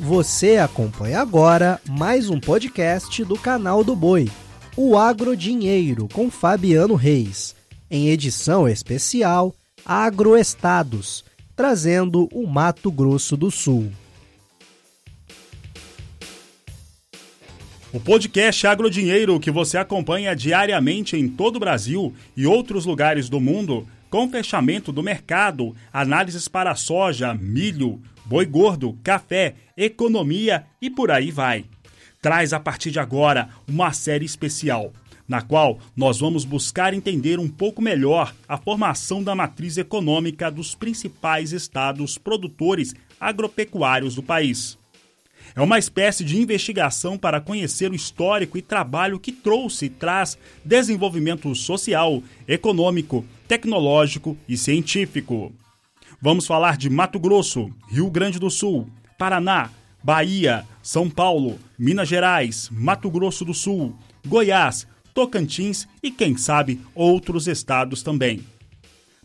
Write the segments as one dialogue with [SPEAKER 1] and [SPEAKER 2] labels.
[SPEAKER 1] Você acompanha agora mais um podcast do canal do Boi, o Agro Dinheiro com Fabiano Reis, em edição especial Agroestados, trazendo o Mato Grosso do Sul.
[SPEAKER 2] O podcast Agrodinheiro que você acompanha diariamente em todo o Brasil e outros lugares do mundo, com fechamento do mercado, análises para soja, milho, boi gordo, café, economia e por aí vai. Traz a partir de agora uma série especial, na qual nós vamos buscar entender um pouco melhor a formação da matriz econômica dos principais estados produtores agropecuários do país. É uma espécie de investigação para conhecer o histórico e trabalho que trouxe e traz desenvolvimento social, econômico, tecnológico e científico. Vamos falar de Mato Grosso, Rio Grande do Sul, Paraná, Bahia, São Paulo, Minas Gerais, Mato Grosso do Sul, Goiás, Tocantins e, quem sabe, outros estados também.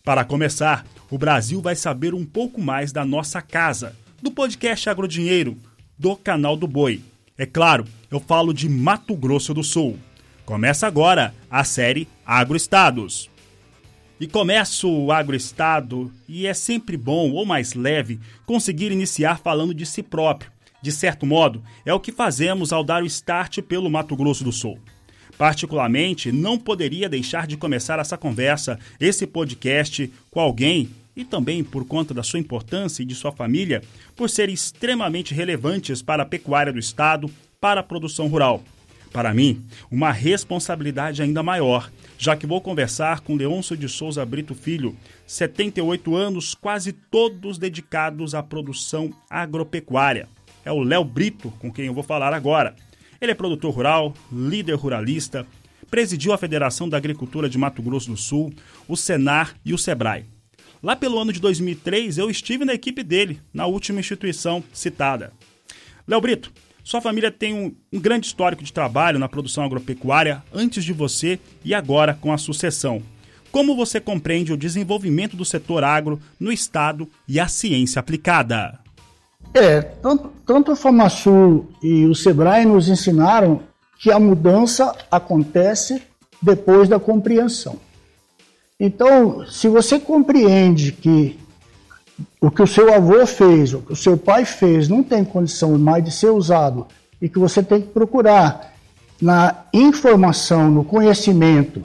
[SPEAKER 2] Para começar, o Brasil vai saber um pouco mais da nossa casa, do podcast Agrodinheiro, do canal do Boi. É claro, eu falo de Mato Grosso do Sul. Começa agora a série Agroestados. E começo o agroestado e é sempre bom ou mais leve conseguir iniciar falando de si próprio. De certo modo, é o que fazemos ao dar o start pelo Mato Grosso do Sul. Particularmente, não poderia deixar de começar essa conversa, esse podcast, com alguém e também por conta da sua importância e de sua família, por serem extremamente relevantes para a pecuária do Estado, para a produção rural. Para mim, uma responsabilidade ainda maior já que vou conversar com Leôncio de Souza Brito Filho, 78 anos, quase todos dedicados à produção agropecuária. É o Léo Brito com quem eu vou falar agora. Ele é produtor rural, líder ruralista, presidiu a Federação da Agricultura de Mato Grosso do Sul, o Senar e o Sebrae. Lá pelo ano de 2003, eu estive na equipe dele, na última instituição citada. Léo Brito, sua família tem um, um, grande histórico de trabalho na produção agropecuária antes de você e agora com a sucessão. Como você compreende o desenvolvimento do setor agro no Estado e a ciência aplicada?
[SPEAKER 3] É, tanto, tanto a FamaSul e o SEBRAE nos ensinaram que a mudança acontece depois da compreensão. Então, se você compreende que o que o seu avô fez, o que o seu pai fez, não tem condição mais de ser usado e que você tem que procurar na informação, no conhecimento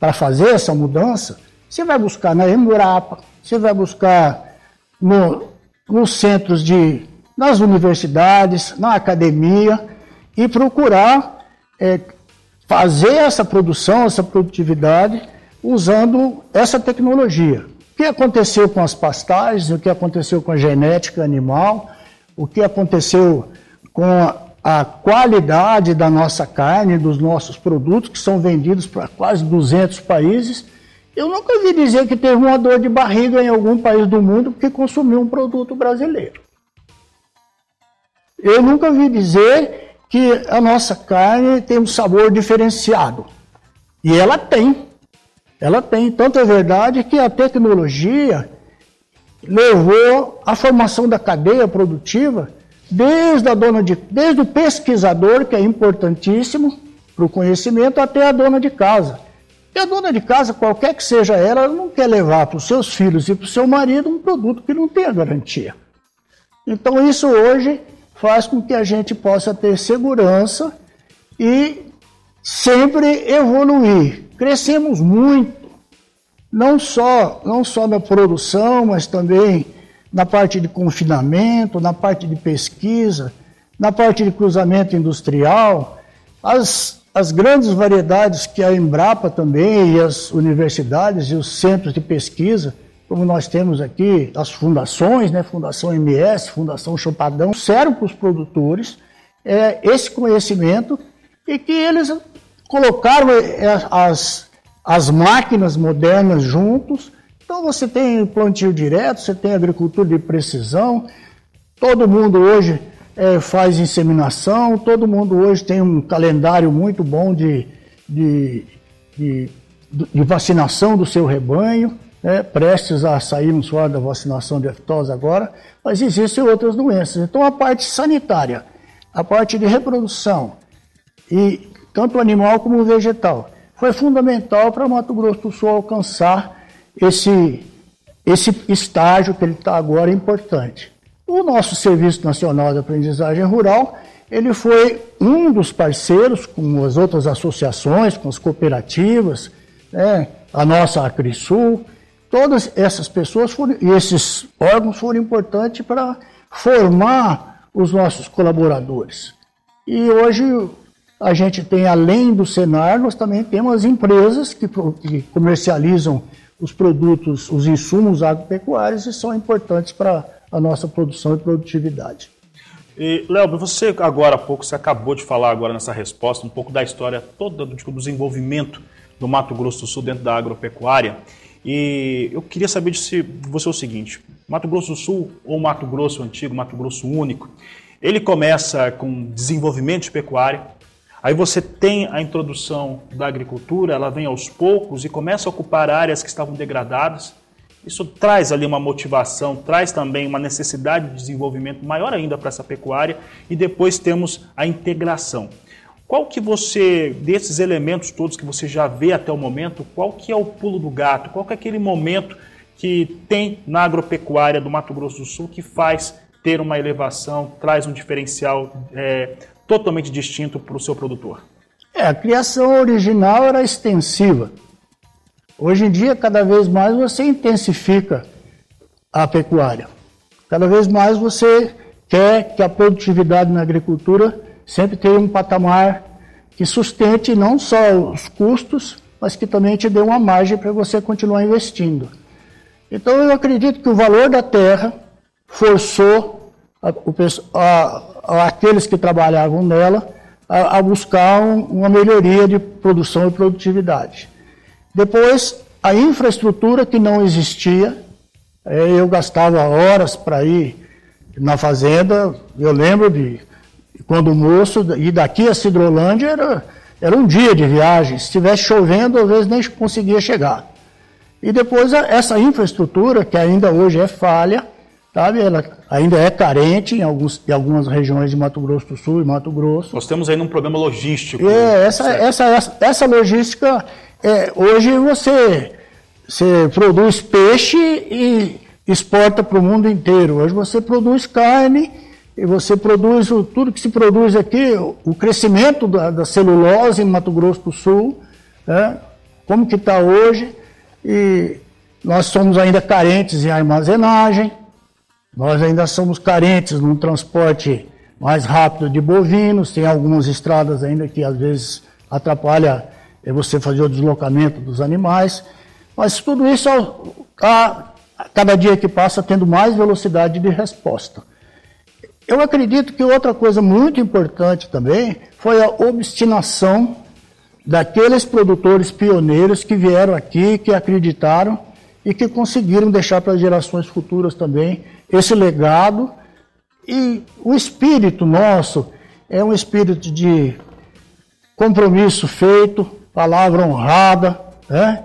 [SPEAKER 3] para fazer essa mudança, você vai buscar na Emurapa, você vai buscar no, nos centros de, nas universidades, na academia e procurar é, fazer essa produção, essa produtividade usando essa tecnologia. O que aconteceu com as pastagens, o que aconteceu com a genética animal, o que aconteceu com a qualidade da nossa carne, dos nossos produtos, que são vendidos para quase 200 países. Eu nunca vi dizer que teve uma dor de barriga em algum país do mundo porque consumiu um produto brasileiro. Eu nunca vi dizer que a nossa carne tem um sabor diferenciado. E ela tem. Ela tem. Tanto é verdade que a tecnologia levou à formação da cadeia produtiva desde a dona de, desde o pesquisador, que é importantíssimo para o conhecimento, até a dona de casa. E a dona de casa, qualquer que seja ela, ela não quer levar para os seus filhos e para o seu marido um produto que não tenha garantia. Então isso hoje faz com que a gente possa ter segurança e sempre evoluir. Crescemos muito, não só, não só na produção, mas também na parte de confinamento, na parte de pesquisa, na parte de cruzamento industrial. As, as grandes variedades que a Embrapa também e as universidades e os centros de pesquisa, como nós temos aqui, as fundações, né, Fundação MS, Fundação Chopadão, servem para os produtores é, esse conhecimento e que eles colocaram é, as, as máquinas modernas juntos. Então você tem plantio direto, você tem agricultura de precisão, todo mundo hoje é, faz inseminação, todo mundo hoje tem um calendário muito bom de, de, de, de vacinação do seu rebanho. né, prestes a sairmos fora da vacinação de aftosa agora, mas existem outras doenças. Então, a parte sanitária, a parte de reprodução, e tanto animal como vegetal, foi fundamental para Mato Grosso do Sul alcançar esse, esse estágio que ele está agora importante. O nosso Serviço Nacional de Aprendizagem Rural, ele foi um dos parceiros com as outras associações, com as cooperativas, né, a nossa Acrisul, Todas essas pessoas foram, e esses órgãos foram importantes para formar os nossos colaboradores. E hoje a gente tem, além do Senar, nós também temos empresas que, que comercializam os produtos, os insumos agropecuários e são importantes para a nossa produção e produtividade.
[SPEAKER 2] E, Léo, você agora há pouco, você acabou de falar agora nessa resposta um pouco da história toda do, do desenvolvimento do Mato Grosso do Sul dentro da agropecuária. E eu queria saber de você o seguinte: Mato Grosso do Sul ou Mato Grosso antigo, Mato Grosso único, ele começa com desenvolvimento de pecuária, aí você tem a introdução da agricultura, ela vem aos poucos e começa a ocupar áreas que estavam degradadas. Isso traz ali uma motivação, traz também uma necessidade de desenvolvimento maior ainda para essa pecuária e depois temos a integração. Qual que você, desses elementos todos que você já vê até o momento, qual que é o pulo do gato? Qual que é aquele momento que tem na agropecuária do Mato Grosso do Sul que faz ter uma elevação, traz um diferencial é, totalmente distinto para o seu produtor?
[SPEAKER 3] É, a criação original era extensiva. Hoje em dia, cada vez mais você intensifica a pecuária. Cada vez mais você quer que a produtividade na agricultura sempre tenha um patamar que sustente não só os custos, mas que também te dê uma margem para você continuar investindo. Então eu acredito que o valor da terra forçou a, a, a, aqueles que trabalhavam nela a, buscar um, uma melhoria de produção e produtividade. Depois, a infraestrutura que não existia, é, eu gastava horas para ir na fazenda, eu lembro de quando moço, e daqui a Cidrolândia era, era um dia de viagem. Se estivesse chovendo, às vezes nem conseguia chegar. E depois essa infraestrutura, que ainda hoje é falha, sabe? ela ainda é carente em, alguns, em algumas regiões de Mato Grosso do Sul e Mato Grosso.
[SPEAKER 2] Nós temos ainda um problema logístico.
[SPEAKER 3] É, essa, essa, essa, essa, logística, é, hoje você, você produz peixe e exporta para o mundo inteiro. Hoje você produz carne e você produz o, tudo que se produz aqui, o crescimento da, da celulose em Mato Grosso do Sul, né, como que está hoje, e nós somos ainda carentes em armazenagem, nós ainda somos carentes num transporte mais rápido de bovinos, tem algumas estradas ainda que às vezes atrapalha é, você fazer o deslocamento dos animais, mas tudo isso, a, cada dia que passa, tendo mais velocidade de resposta. Eu acredito que outra coisa muito importante também foi a obstinação daqueles produtores pioneiros que vieram aqui, que acreditaram e que conseguiram deixar para as gerações futuras também esse legado. E o espírito nosso é um espírito de compromisso feito, palavra honrada, né?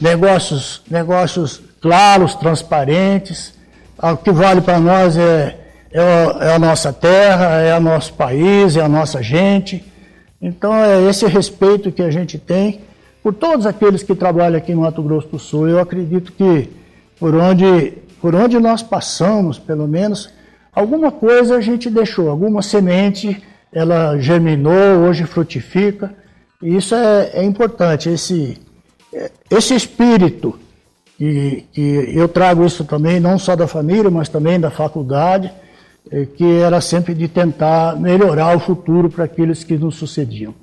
[SPEAKER 3] negócios, negócios claros, transparentes. O que vale para nós é é, é a nossa terra, é o nosso país, é a nossa gente. Então é esse respeito que a gente tem por todos aqueles que trabalham aqui no Mato Grosso do Sul. Eu acredito que por onde, por onde nós passamos, pelo menos, alguma coisa a gente deixou, alguma semente ela germinou, hoje frutifica. E isso é, é importante, esse, esse espírito, que, que eu trago isso também, não só da família, mas também da faculdade é, que era sempre de tentar melhorar o futuro para aqueles que nos sucediam.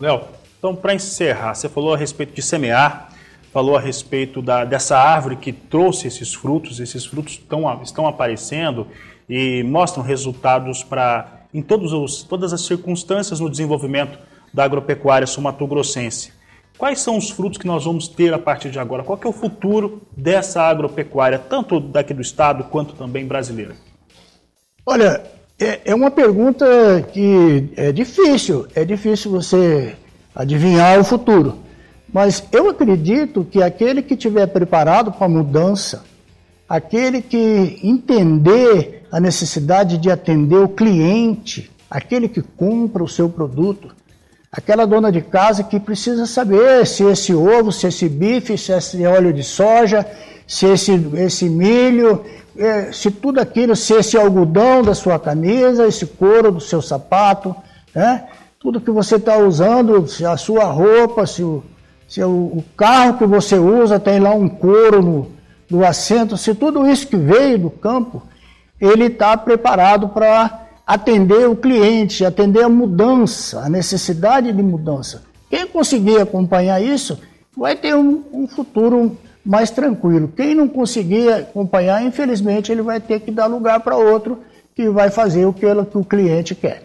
[SPEAKER 2] Léo, então para encerrar, você falou a respeito de semear, falou a respeito da, dessa árvore que trouxe esses frutos, esses frutos estão, estão aparecendo e mostram resultados para em todos os, todas as circunstâncias no desenvolvimento da agropecuária sumatogrossense. Quais são os frutos que nós vamos ter a partir de agora? Qual é o futuro dessa agropecuária, tanto daqui do estado quanto também brasileira?
[SPEAKER 3] Olha, é, é uma pergunta que é difícil, é difícil você adivinhar o futuro. Mas eu acredito que aquele que estiver preparado para a mudança, aquele que entender a necessidade de atender o cliente, aquele que compra o seu produto, aquela dona de casa que precisa saber se esse ovo, se esse bife, se esse óleo de soja, se esse, esse milho, é, se tudo aquilo, se esse algodão da sua camisa, esse couro do seu sapato, né? tudo que você está usando, se a sua roupa, se, o, se o, carro que você usa tem lá um couro no, no assento, se tudo isso que veio do campo, ele está preparado para atender o cliente, atender a mudança, a necessidade de mudança. Quem conseguir acompanhar isso vai ter um, um futuro mais tranquilo. Quem não conseguir acompanhar, infelizmente, ele vai ter que dar lugar para outro que vai fazer o que, que o cliente quer.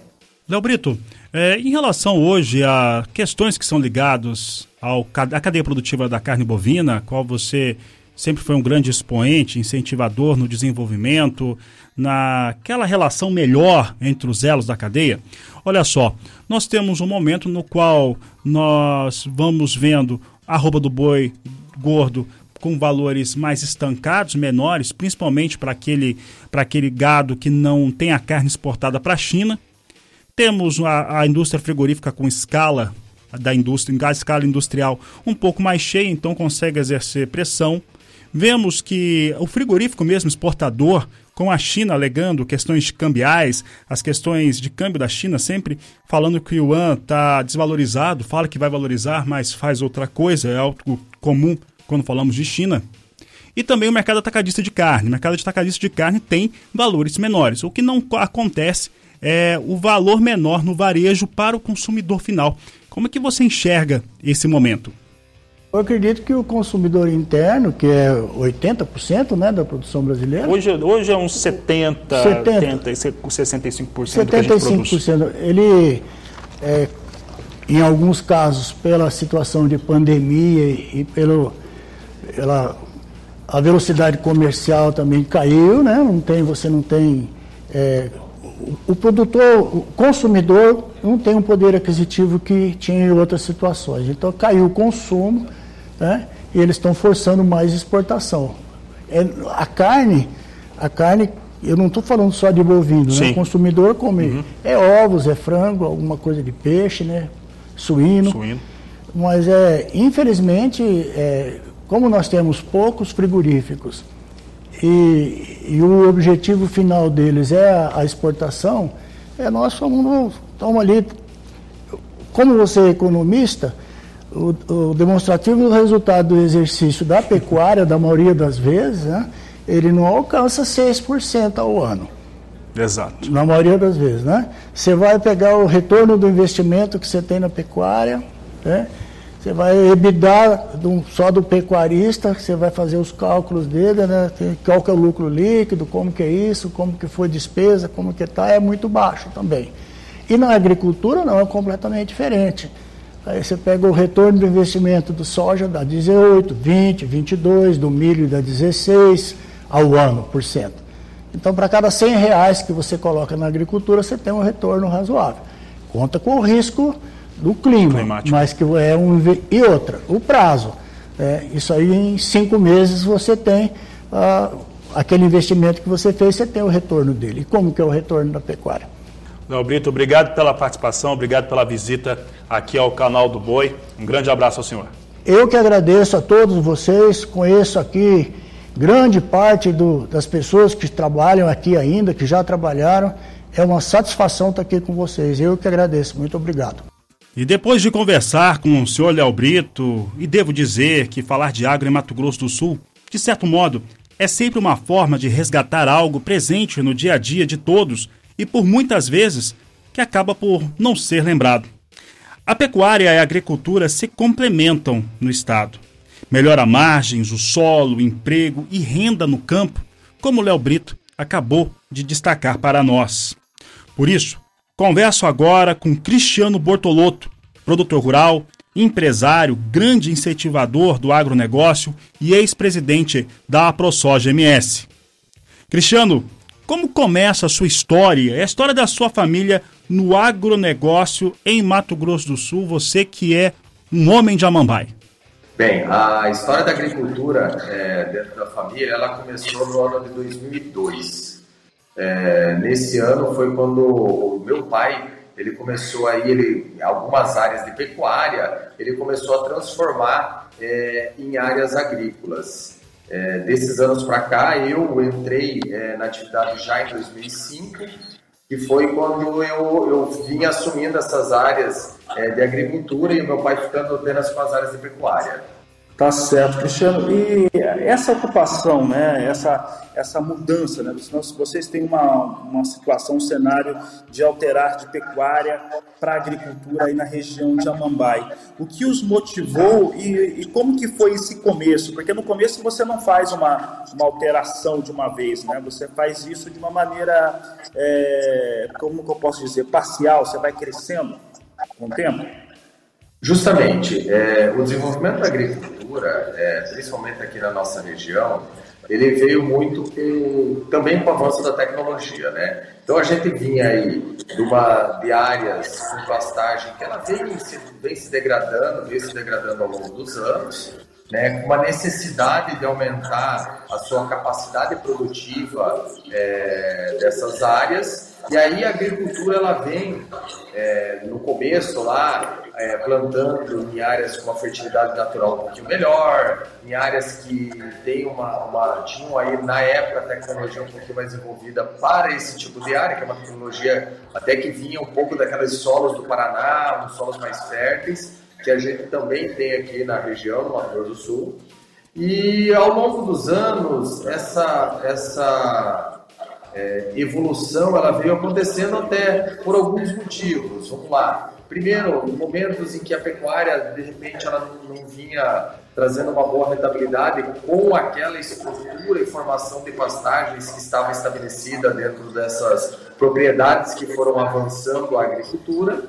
[SPEAKER 2] Léo Brito, é, em relação hoje a questões que são ligadas ao, à cadeia produtiva da carne bovina, a qual você sempre foi um grande expoente, incentivador no desenvolvimento, naquela relação melhor entre os elos da cadeia. Olha só, nós temos um momento no qual nós vamos vendo a roupa do boi gordo com valores mais estancados, menores, principalmente para aquele, aquele gado que não tem a carne exportada para a China. Temos a, a indústria frigorífica com escala da indústria, em escala industrial um pouco mais cheia, então consegue exercer pressão. Vemos que o frigorífico mesmo exportador, com a China alegando questões cambiais, as questões de câmbio da China sempre falando que o yuan está desvalorizado, fala que vai valorizar, mas faz outra coisa, é algo comum quando falamos de China. E também o mercado atacadista de carne. O mercado atacadista de carne tem valores menores. O que não acontece é o valor menor no varejo para o consumidor final. Como é que você enxerga esse momento?
[SPEAKER 3] Eu acredito que o consumidor interno, que é 80% né, da produção brasileira.
[SPEAKER 2] Hoje, hoje é uns 70, 70 80, 65% 75% que a gente produz.
[SPEAKER 3] Ele, é, em alguns casos, pela situação de pandemia e pelo, pela a velocidade comercial também caiu, né? Não tem, você não tem. É, o produtor, o consumidor não tem um poder aquisitivo que tinha em outras situações. Então caiu o consumo né? e eles estão forçando mais exportação. É, a carne, a carne, eu não estou falando só de bovino, né? o consumidor come uhum. é ovos, é frango, alguma coisa de peixe, né? suíno. suíno. Mas é, infelizmente, é, como nós temos poucos frigoríficos e, e, o objetivo final deles é a, a exportação, é, nós somos, estamos ali, como você é economista, o, o, demonstrativo do resultado do exercício da pecuária, da maioria das vezes, né, ele não alcança 6% ao ano.
[SPEAKER 2] Exato.
[SPEAKER 3] Na maioria das vezes, né? Você vai pegar o retorno do investimento que você tem na pecuária, né? Você vai EBITDA só do pecuarista, você vai fazer os cálculos dele, né? Qual que é o lucro líquido, como que é isso, como que foi despesa, como que está, é muito baixo também. E na agricultura não, é completamente diferente. Aí você pega o retorno do investimento do soja dá 18, 20, 22, do milho dá 16 ao ano por cento. Então, para cada 100 reais que você coloca na agricultura, você tem um retorno razoável. Conta com o risco do clima, Climático. mas que é um e outra, o prazo. É, isso aí em cinco meses você tem ah, aquele investimento que você fez, você tem o retorno dele. E como que é o retorno da pecuária?
[SPEAKER 2] Léo Brito, obrigado pela participação, obrigado pela visita aqui ao canal do Boi. Um grande abraço ao senhor.
[SPEAKER 3] Eu que agradeço a todos vocês, conheço aqui grande parte do, das pessoas que trabalham aqui ainda, que já trabalharam. É uma satisfação estar aqui com vocês. Eu que agradeço. Muito obrigado.
[SPEAKER 2] E depois de conversar com o senhor Léo Brito, e devo dizer que falar de agro em Mato Grosso do Sul, de certo modo, é sempre uma forma de resgatar algo presente no dia a dia de todos e por muitas vezes que acaba por não ser lembrado. A pecuária e a agricultura se complementam no estado. Melhora margens, o solo, o emprego e renda no campo, como Léo Brito acabou de destacar para nós. Por isso, converso agora com Cristiano Bortolotto, produtor rural, empresário, grande incentivador do agronegócio e ex-presidente da AproSoja MS. Cristiano, como começa a sua história, a história da sua família no agronegócio em Mato Grosso do Sul, você que é um homem de Amambai?
[SPEAKER 4] Bem, a história da agricultura é, dentro da família, ela começou no ano de 2002. É, nesse ano foi quando o meu pai, ele começou aí, ele, algumas áreas de pecuária, ele começou a transformar é, em áreas agrícolas. É, desses anos para cá, eu entrei é, na atividade já em 2005, que foi quando eu, eu vim assumindo essas áreas é, de agricultura e meu pai ficando apenas com as áreas de pecuária.
[SPEAKER 2] Tá certo, Cristiano. E essa ocupação, né, essa, essa mudança, né, vocês têm uma, uma situação, um cenário de alterar de pecuária para agricultura aí na região de Amambai. O que os motivou e, e, como que foi esse começo? Porque no começo você não faz uma, uma alteração de uma vez, né? Você faz isso de uma maneira, é, como que eu posso dizer, parcial, você vai crescendo com o tempo?
[SPEAKER 4] Justamente, é, o desenvolvimento da agricultura, é, principalmente aqui na nossa região, ele veio muito com, também com o avanço da tecnologia, né? Então a gente vinha aí de, uma, de áreas com pastagem que ela vem se, vem se degradando, vem se degradando ao longo dos anos, né, com uma necessidade de aumentar a sua capacidade produtiva é, dessas áreas. E aí a agricultura ela vem é, no começo lá é, plantando em áreas com uma fertilidade natural um pouquinho melhor, em áreas que tem uma, uma tinham aí na época a tecnologia um pouquinho mais desenvolvida para esse tipo de área, que é uma tecnologia até que vinha um pouco daquelas solos do Paraná, uns solos mais férteis que a gente também tem aqui na região, no Mato Grosso do Sul. E ao longo dos anos, essa, essa é, evolução ela veio acontecendo até por alguns motivos. Vamos lá. Primeiro, momentos em que a pecuária, de repente, ela não, não vinha trazendo uma boa rentabilidade com aquela estrutura e formação de pastagens que estava estabelecida dentro dessas propriedades que foram avançando a agricultura.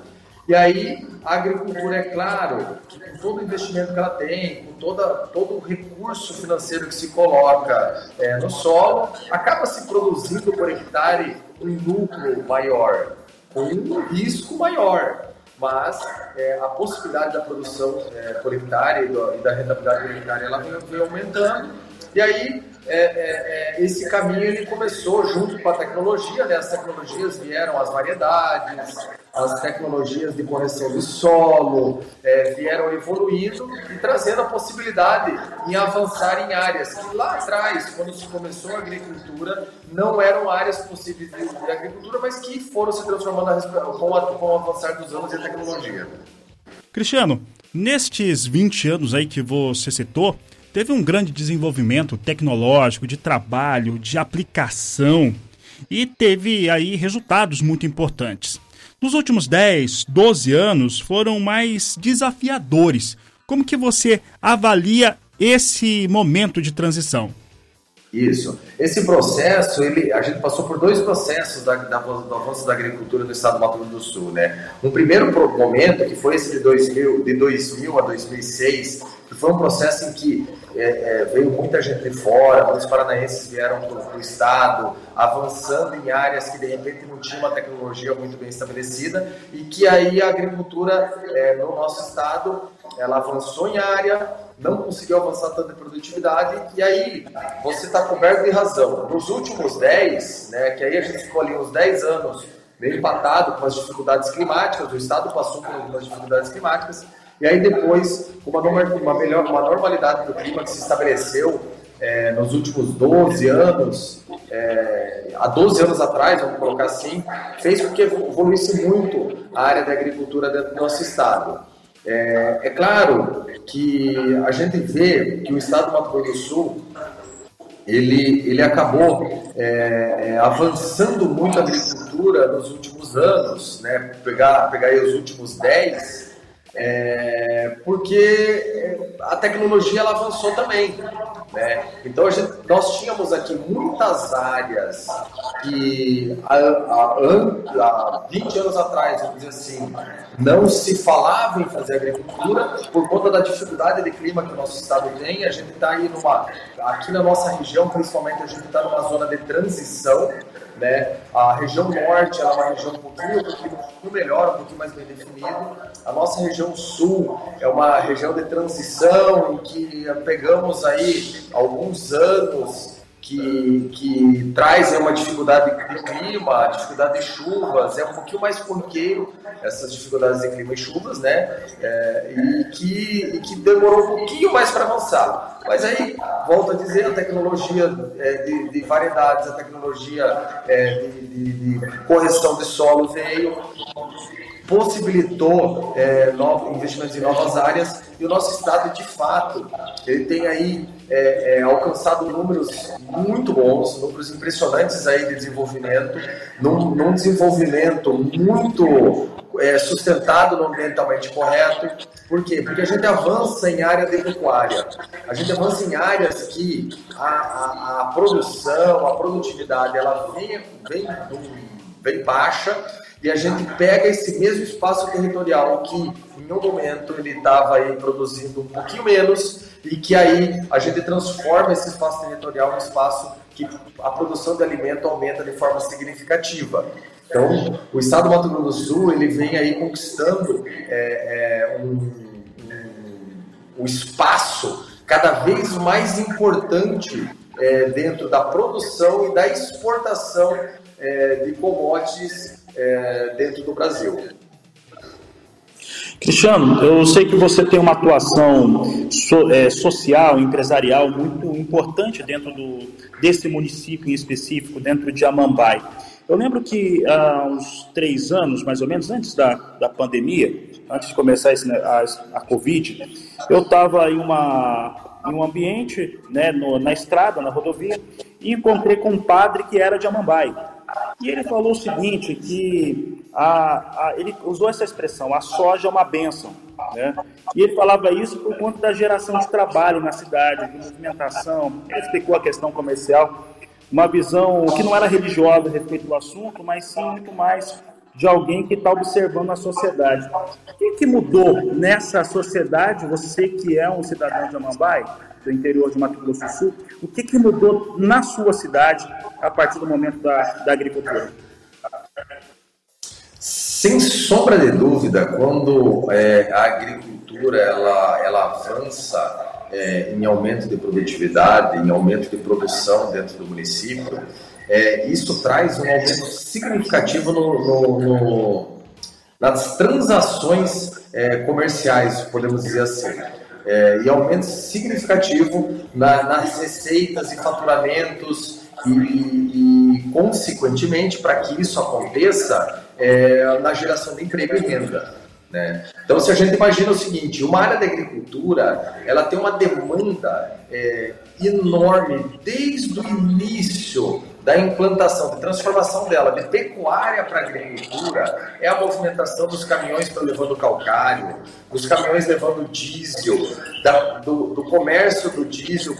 [SPEAKER 4] E aí, a agricultura, é claro, que com todo o investimento que ela tem, com toda, todo o recurso financeiro que se coloca é, no solo, acaba se produzindo por hectare um lucro maior, com um risco maior. Mas é, a possibilidade da produção é, por hectare e, e da rentabilidade por hectare ela vem, vem aumentando. E aí, é, é, é, esse caminho ele começou junto com a tecnologia, né? as tecnologias vieram as variedades, as tecnologias de correção de solo, é, vieram evoluindo e trazendo a possibilidade em avançar em áreas que lá atrás, quando se começou a agricultura, não eram áreas possíveis de, de agricultura, mas que foram se transformando com, a, com o avançar dos anos e a tecnologia.
[SPEAKER 5] Cristiano, nestes 20 anos aí que você citou, teve um grande desenvolvimento tecnológico, de trabalho, de aplicação e teve aí resultados muito importantes. Nos últimos 10, 12 anos foram mais desafiadores. Como que você avalia esse momento de transição?
[SPEAKER 4] Isso. Esse processo, ele, a gente passou por dois processos da, da, do avanço da agricultura no estado do Mato Grosso do Sul, né? Um primeiro momento, que foi esse de 2000, de 2000 a 2006, que foi um processo em que é, é, veio muita gente de fora, muitos paranaenses vieram para o estado, avançando em áreas que de repente não tinham uma tecnologia muito bem estabelecida e que aí a agricultura é, no nosso estado ela avançou em área, não conseguiu avançar tanto em produtividade, e aí você está coberto de razão. Nos últimos 10, né, que aí a gente ficou ali uns 10 anos meio empatado com as dificuldades climáticas, o Estado passou por algumas dificuldades climáticas, e aí depois, uma, uma, melhor, uma normalidade do clima que se estabeleceu é, nos últimos 12 anos, é, há 12 anos atrás, vamos colocar assim, fez com que evoluísse muito a área da agricultura dentro do nosso estado. É, é, claro que a gente vê que o estado do Mato Grosso do Sul ele, ele acabou é, é, avançando muito a agricultura nos últimos anos, né? pegar, pegar os últimos 10, é, porque a tecnologia ela avançou também. Né? Então gente, nós tínhamos aqui muitas áreas que há, há, há 20 anos atrás, vamos dizer assim, não se falava em fazer agricultura por conta da dificuldade de clima que o nosso estado tem. A gente está aí numa, aqui na nossa região, principalmente, a gente está numa zona de transição né? A região norte é uma região um pouquinho, um pouquinho melhor, um pouquinho mais bem definido. A nossa região sul é uma região de transição em que pegamos aí alguns anos que, que traz uma dificuldade de clima, dificuldade de chuvas, é um pouquinho mais corriqueiro essas dificuldades de clima e chuvas, né? É, e, que, e que demorou um pouquinho mais para avançar. Mas aí, volto a dizer, a tecnologia é, de, de, variedades, a tecnologia é, de, de, de correção de solo veio, possibilitou é, novos investimentos em novas áreas e o nosso estado, de fato, ele tem aí é, é, alcançado números muito bons, números impressionantes aí de desenvolvimento, num, num desenvolvimento muito é, sustentado no ambientalmente correto. Por quê? Porque a gente avança em área de pecuária, a gente avança em áreas que a, a, a produção, a produtividade, ela vem, vem, vem baixa e a gente pega esse mesmo espaço territorial que em um momento ele estava aí produzindo um pouquinho menos e que aí a gente transforma esse espaço territorial em espaço que a produção de alimento aumenta de forma significativa. Então, o estado do Mato Grosso do Sul ele vem aí conquistando é, é, um, um, um, espaço cada vez mais importante é, dentro da produção e da exportação é, de commodities é, dentro do Brasil.
[SPEAKER 2] Cristiano, eu sei que você tem uma atuação so, é, social, empresarial muito importante dentro do, desse município em específico, dentro de Amambai. Eu lembro que há uns três anos, mais ou menos, antes da, da pandemia, antes de começar esse, a, a Covid, eu estava em, uma, em um ambiente, né, no, na estrada, na rodovia, e encontrei com um padre que era de Amambai. E ele falou o seguinte, que a, a, ele usou essa expressão, a soja é uma benção. Né? E ele falava isso por conta da geração de trabalho na cidade, de movimentação. Ele explicou a questão comercial, uma visão que não era religiosa a respeito do assunto, mas sim muito mais de alguém que está observando a sociedade. O que, que mudou nessa sociedade, você que é um cidadão de Amambai, do interior de Mato Grosso do Sul, o que, que mudou na sua cidade a partir do momento da, da agricultura?
[SPEAKER 4] Sem sombra de dúvida, quando é, a agricultura ela, ela avança é, em aumento de produtividade, em aumento de produção dentro do município, é, isso traz um aumento significativo no, no, no, nas transações é, comerciais, podemos dizer assim é, e aumento significativo na, nas receitas e faturamentos e, e, consequentemente, para que isso aconteça, é, na geração de emprego e renda. Né? Então, se a gente imagina o seguinte, uma área da agricultura, ela tem uma demanda é, enorme desde o início da implantação, da transformação dela de pecuária para agricultura é a movimentação dos caminhões para levando calcário, dos caminhões levando diesel, da, do, do, comércio do diesel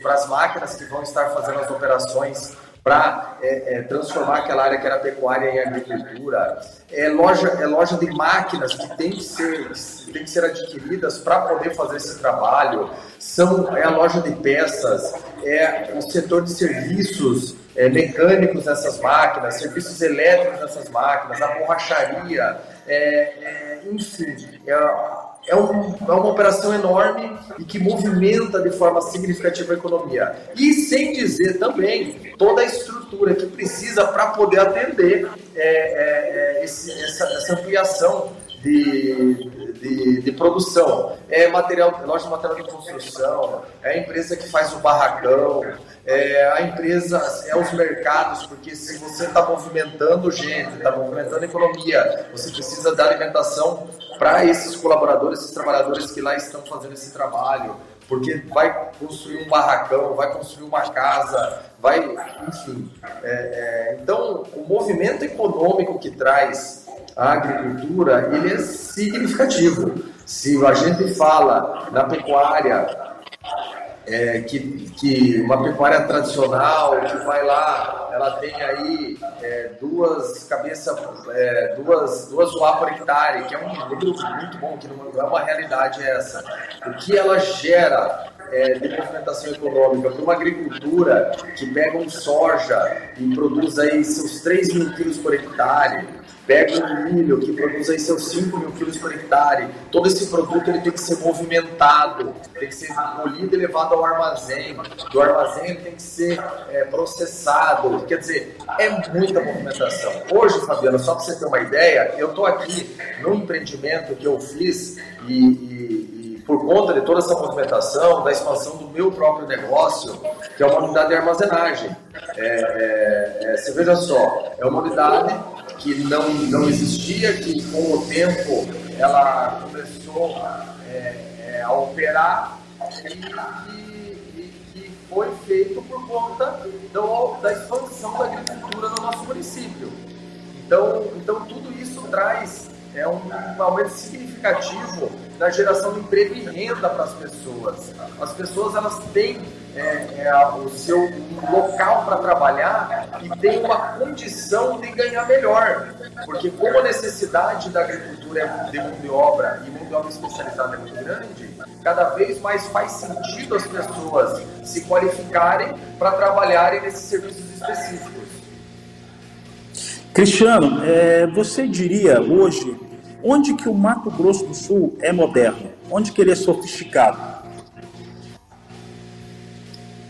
[SPEAKER 4] para as máquinas que vão estar fazendo as operações para é, é, transformar aquela área que era pecuária em agricultura. É loja, é loja de máquinas que tem que ser, tem que ser adquiridas para poder fazer esse trabalho. São, é a loja de peças, é o setor de serviços é, mecânicos nessas máquinas, serviços elétricos nessas máquinas, a borracharia, é, é, enfim. É, é, um, é, uma operação enorme e que movimenta de forma significativa a economia. E sem dizer também toda a estrutura que precisa para poder atender é, é, é, esse, essa, essa, ampliação de, de, de, produção. É material, loja de material de construção, é a empresa que faz o barracão, é a empresa, é os mercados, porque se você está movimentando gente, está movimentando economia, você precisa dar alimentação para esses colaboradores, esses trabalhadores que lá estão fazendo esse trabalho, porque vai construir um barracão, vai construir uma casa, vai, enfim. É, é, então, o movimento econômico que traz a agricultura, ele é significativo. Se a gente fala na pecuária, é, que, que uma pecuária tradicional que vai lá, ela tem aí é, duas cabeças, é, duas, duas UA por hectare, que é um número muito bom, que não é uma realidade essa. O que ela gera é, de movimentação econômica para uma agricultura que pega um soja e produz aí seus 3 mil quilos por hectare, pega um milho que produz aí seus 5 mil quilos por hectare, todo esse produto ele tem que ser movimentado, tem que ser colhido e levado ao armazém, do armazém tem que ser é, processado, quer dizer, é muita movimentação. Hoje, Fabiano, só para você ter uma ideia, eu estou aqui no empreendimento que eu fiz e, e por conta de toda essa movimentação, da expansão do meu próprio negócio, que é uma unidade de armazenagem. É, é, é, você veja só, é uma unidade que não, não existia, que com o tempo ela começou é, é, a operar e, e, que foi feito por conta do, da expansão da agricultura no nosso município. Então, então tudo isso traz é um, um aumento significativo na geração de emprego e renda para as pessoas. As pessoas elas têm é, é, o seu local para trabalhar e têm uma condição de ganhar melhor. Porque como a necessidade da agricultura é de mão de obra e mão de obra especializada é muito grande, cada vez mais faz sentido as pessoas se qualificarem para trabalharem nesses serviços específicos.
[SPEAKER 2] Cristiano, é, você diria hoje onde que o Mato Grosso do Sul é moderno? Onde que ele é sofisticado?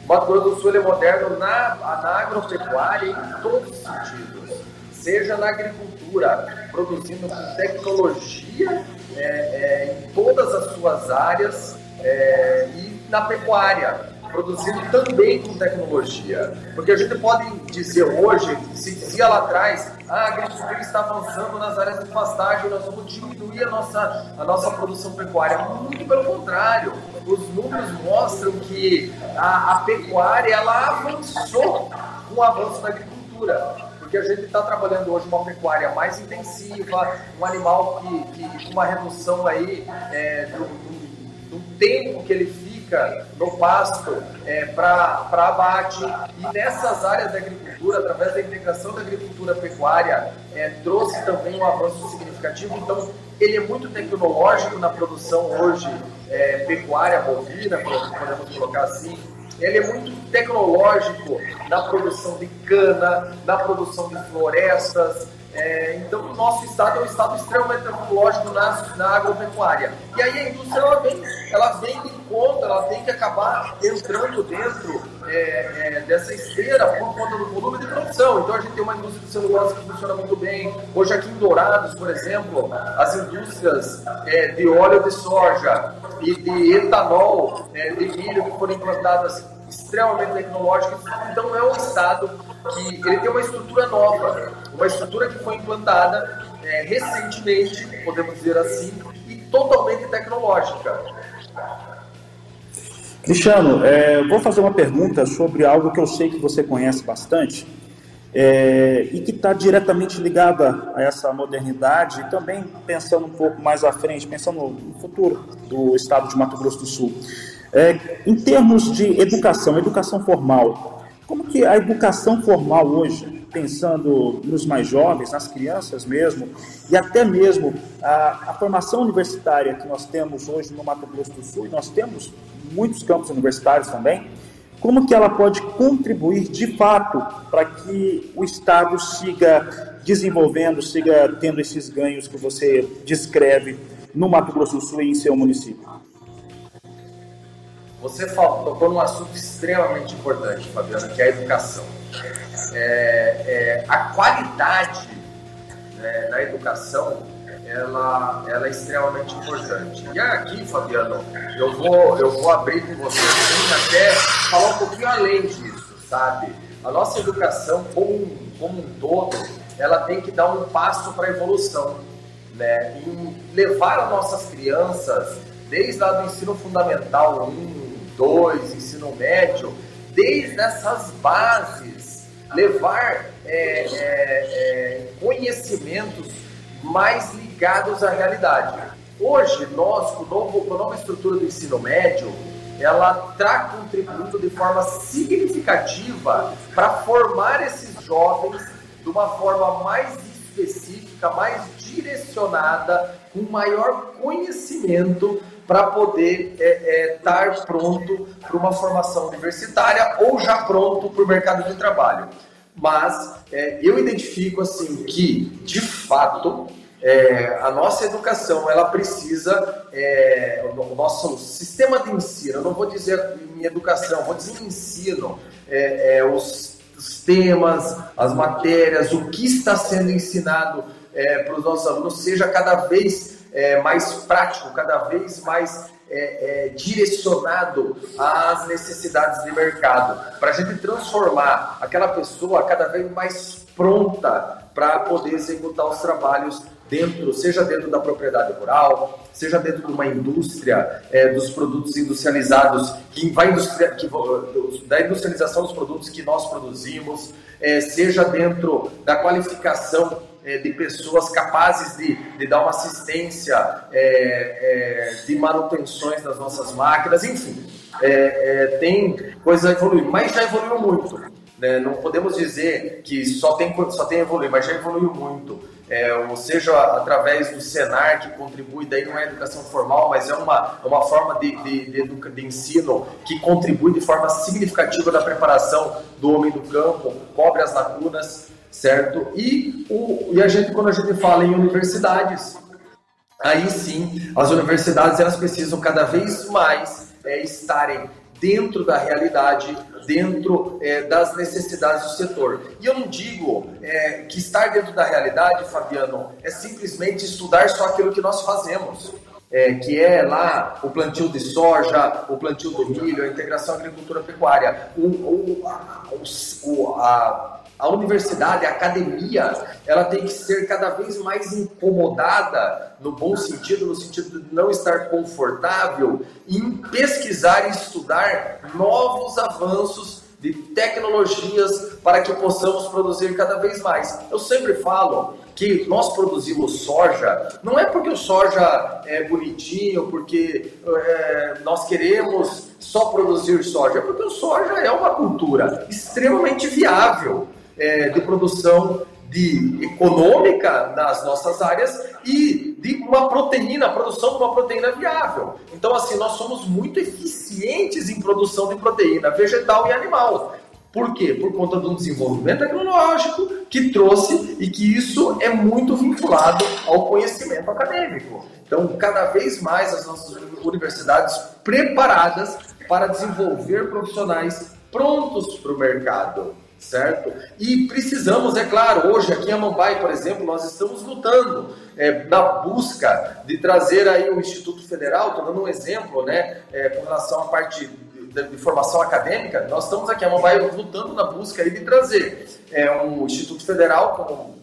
[SPEAKER 4] Mato Grosso do Sul é moderno na, na agropecuária em todos os sentidos. Seja na agricultura, produzindo tecnologia é, é, em todas as suas áreas é, e na pecuária, produzindo também com tecnologia. Porque a gente pode dizer hoje, se dizia lá atrás, ah, a agricultura está avançando nas áreas de pastagem, nós vamos diminuir a nossa, a nossa produção pecuária. Muito pelo contrário, os números mostram que a, a pecuária ela avançou com o avanço da agricultura porque a gente está trabalhando hoje uma pecuária mais intensiva, um animal que, que com uma redução aí é, do, do, do tempo que ele fica no pasto é, para abate. E nessas áreas da agricultura, através da integração da agricultura pecuária, é, trouxe também um avanço significativo. Então, ele é muito tecnológico na produção hoje é, pecuária bovina, podemos colocar assim. Ele é muito tecnológico na produção de cana, na produção de florestas, é, então, o nosso estado é um estado extremamente tecnológico na, na agropecuária. E aí a indústria ela vem, ela vem de conta, ela tem que acabar entrando dentro é, é, dessa esteira por conta do volume de produção. Então, a gente tem uma indústria de celulose que funciona muito bem. Hoje, aqui em Dourados, por exemplo, as indústrias é, de óleo de soja e de etanol é, de milho que foram implantadas extremamente tecnológicas. Então, é um estado que ele tem uma estrutura nova, uma estrutura que foi implantada é, recentemente, podemos dizer assim, e totalmente tecnológica.
[SPEAKER 2] Cristiano, é, vou fazer uma pergunta sobre algo que eu sei que você conhece bastante é, e que está diretamente ligada a essa modernidade e também pensando um pouco mais à frente, pensando no futuro do estado de Mato Grosso do Sul. É, em termos de educação, educação formal, como que a educação formal hoje, pensando nos mais jovens, nas crianças mesmo, e até mesmo a, a, formação universitária que nós temos hoje no Mato Grosso do Sul, e nós temos muitos campos universitários também, como que ela pode contribuir de fato para que o Estado siga desenvolvendo, siga tendo esses ganhos que você descreve no Mato Grosso do Sul e em seu município?
[SPEAKER 4] Você falou, tocou num assunto extremamente importante, Fabiana, que é a educação. É, é, a qualidade né, da educação ela, ela é extremamente importante. E aqui, Fabiano, eu vou, eu vou abrir com você até falar um pouquinho além disso, sabe? A nossa educação, como, como um todo, ela tem que dar um passo para a evolução, né? E levar as nossas crianças, desde lá do ensino fundamental 1, 2, ensino médio, desde essas bases, levar é, é, é, conhecimentos mais ligados à realidade. Hoje, nós, com, novo, com a nova estrutura do ensino médio, ela está contribuindo de forma significativa para formar esses jovens de uma forma mais específica, mais direcionada, com maior conhecimento para poder estar é, é, pronto para uma formação universitária ou já pronto para o mercado de trabalho. Mas é, eu identifico assim que, de fato, é, a nossa educação ela precisa, é, o nosso sistema de ensino, eu não vou dizer em educação, vou dizer ensino, é, os, os, temas, as matérias, o que está sendo ensinado é, para os nossos alunos seja cada vez é, mais prático, cada vez mais é, é, direcionado às necessidades de mercado, para a gente transformar aquela pessoa cada vez mais pronta para poder executar os trabalhos dentro, seja dentro da propriedade rural, seja dentro de uma indústria é, dos produtos industrializados, que vai industria, que, da industrialização dos produtos que nós produzimos, é, seja dentro da qualificação é, de pessoas capazes de, de dar uma assistência é, é, de manutenções das nossas máquinas, enfim, é, é, tem coisa a evoluir, mas já evoluiu muito. Né? Não podemos dizer que só tem, só tem evoluir, mas já evoluiu muito. É, ou seja, através do Senar, que contribui, daí não é educação formal, mas é uma, uma forma de, de, de, de ensino que contribui de forma significativa na preparação do homem do campo, cobre as lacunas, certo? E, o, e a gente, quando a gente fala em universidades, aí sim, as universidades elas precisam cada vez mais é, estarem dentro da realidade, dentro é, das necessidades do setor. E eu não digo é, que estar dentro da realidade, Fabiano, é simplesmente estudar só aquilo que nós fazemos. É, que é lá o plantio de soja, o plantio do milho, a integração agricultura-pecuária. O, o, a, o, a, a universidade, a academia, ela tem que ser cada vez mais incomodada, no bom sentido, no sentido de não estar confortável, em pesquisar e estudar novos avanços de tecnologias para que possamos produzir cada vez mais. Eu sempre falo que nós produzimos soja, não é porque o soja é bonitinho, porque é, nós queremos só produzir soja, é porque o soja é uma cultura extremamente viável é, de produção de econômica nas nossas áreas e de uma proteína, a produção de uma proteína viável. Então, assim, nós somos muito eficientes em produção de proteína vegetal e animal. Por quê? Por conta do desenvolvimento tecnológico que trouxe e que isso é muito vinculado ao conhecimento acadêmico. Então, cada vez mais as nossas universidades preparadas para desenvolver profissionais prontos para o mercado certo? E precisamos, é claro, hoje aqui em Amambai, por exemplo, nós estamos lutando é, na busca de trazer aí o Instituto Federal, estou dando um exemplo, né, é, com relação à parte de, de, formação acadêmica, nós estamos aqui em Amambai lutando na busca aí de trazer é, um Instituto Federal com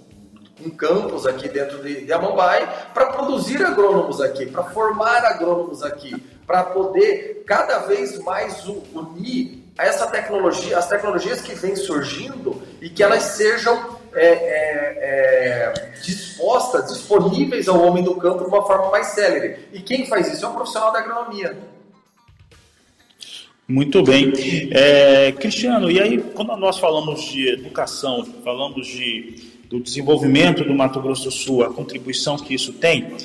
[SPEAKER 4] um campus aqui dentro de, de Amambai para produzir agrônomos aqui, para formar agrônomos aqui, para poder cada vez mais unir essa tecnologia, as tecnologias que vêm surgindo e que elas sejam é, é, é, dispostas, disponíveis ao homem do campo de uma forma mais célere. E quem faz isso é um profissional da agronomia.
[SPEAKER 2] Muito bem. É, Cristiano, e aí quando nós falamos de educação, falamos de, do desenvolvimento do Mato Grosso do Sul, a contribuição que isso tem,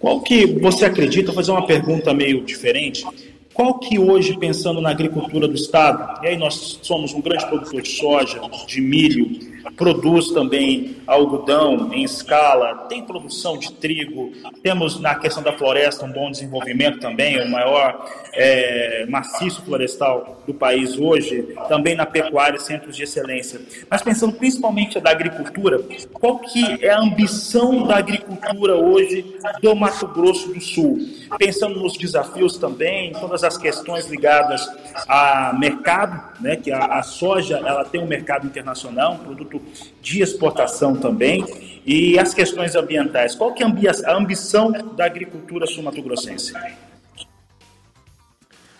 [SPEAKER 2] qual que você acredita, vou fazer uma pergunta meio diferente, qual que hoje, pensando na agricultura do Estado, e aí nós somos um grande produtor de soja, de milho, produz também algodão em escala, tem produção de trigo, temos na questão da floresta um bom desenvolvimento também, o maior é, maciço florestal do país hoje, também na pecuária, centros de excelência. Mas pensando principalmente da agricultura, qual que é a ambição da agricultura hoje do Mato Grosso do Sul? Pensando nos desafios também, todas as questões ligadas a mercado, né, que a, a soja ela tem um mercado internacional, um produto produto de exportação também, e as questões ambientais. Qual que é a ambição da agricultura sul-mato-grossense?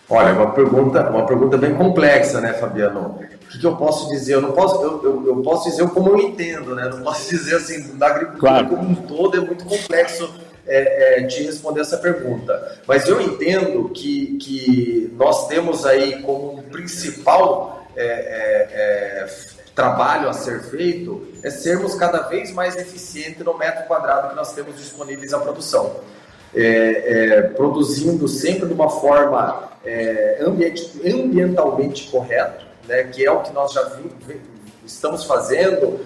[SPEAKER 4] Olha, uma pergunta, uma pergunta bem complexa, né, Fabiano? O que, que eu posso dizer? Eu não posso, eu, eu, eu, posso dizer como eu entendo, né? Não posso dizer assim, da agricultura claro. como um todo é muito complexo é, é, de responder essa pergunta. Mas eu entendo que, que nós temos aí como principal é, é, é trabalho a ser feito é sermos cada vez mais eficientes no metro quadrado que nós temos disponíveis à produção. é, é, produzindo sempre de uma forma é, ambiente, ambientalmente correta, né, que é o que nós já estamos fazendo,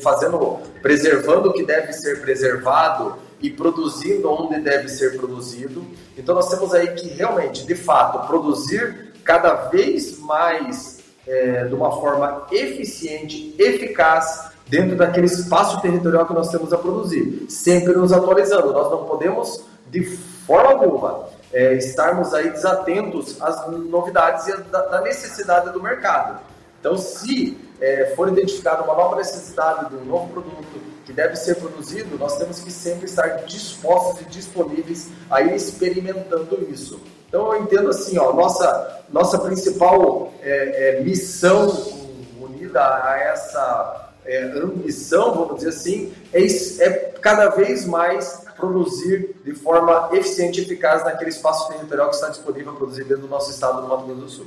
[SPEAKER 4] fazendo, preservando o que deve ser preservado e produzindo onde deve ser produzido. Então nós temos aí que realmente, de fato, produzir cada vez mais é, de uma forma eficiente, eficaz, dentro daquele espaço territorial que nós temos a produzir, sempre nos atualizando. Nós não podemos, de forma alguma, é, estarmos aí desatentos às novidades e da, da necessidade do mercado. Então, se é, for identificada uma nova necessidade de um novo produto que deve ser produzido, nós temos que sempre estar dispostos e disponíveis a ir experimentando isso. Então, eu entendo assim, ó, nossa, nossa principal é, é, missão unida a essa é, ambição, vamos dizer assim, é, é cada vez mais produzir de forma eficiente e eficaz naquele espaço territorial que está disponível a produzir dentro do nosso estado do Mato Grosso do Sul.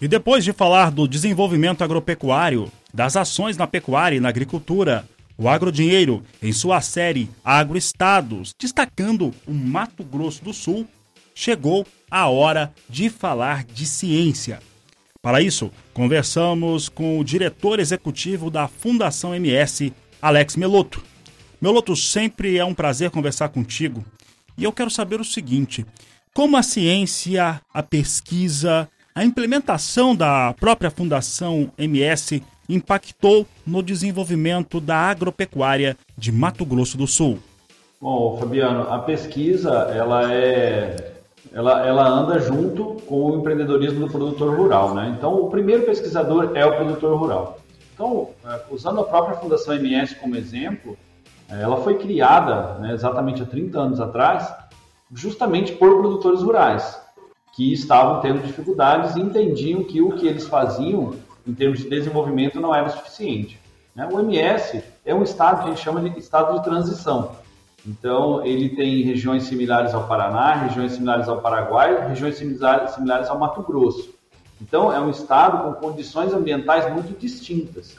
[SPEAKER 5] E depois de falar do desenvolvimento agropecuário, das ações na pecuária e na agricultura, o Agrodinheiro, em sua série Agroestados, destacando o Mato Grosso do Sul, chegou a hora de falar de ciência. Para isso, conversamos com o diretor executivo da Fundação MS, Alex Meloto. Meloto, sempre é um prazer conversar contigo. E eu quero saber o seguinte: como a ciência, a pesquisa a implementação da própria Fundação MS impactou no desenvolvimento da agropecuária de Mato Grosso do Sul.
[SPEAKER 6] Bom, Fabiano, a pesquisa ela é ela, ela anda junto com o empreendedorismo do produtor rural, né? Então, o primeiro pesquisador é o produtor rural. Então, é, usando a própria Fundação MS como exemplo, é, ela foi criada né, exatamente há 30 anos atrás, justamente por produtores rurais que estavam tendo dificuldades e entendiam que o que eles faziam em termos de desenvolvimento não era suficiente. Né? O MS é um estado que a gente chama de estado de transição. Então, ele tem regiões similares ao Paraná, regiões similares ao Paraguai, regiões similares ao Mato Grosso. Então, é um estado com condições ambientais muito distintas.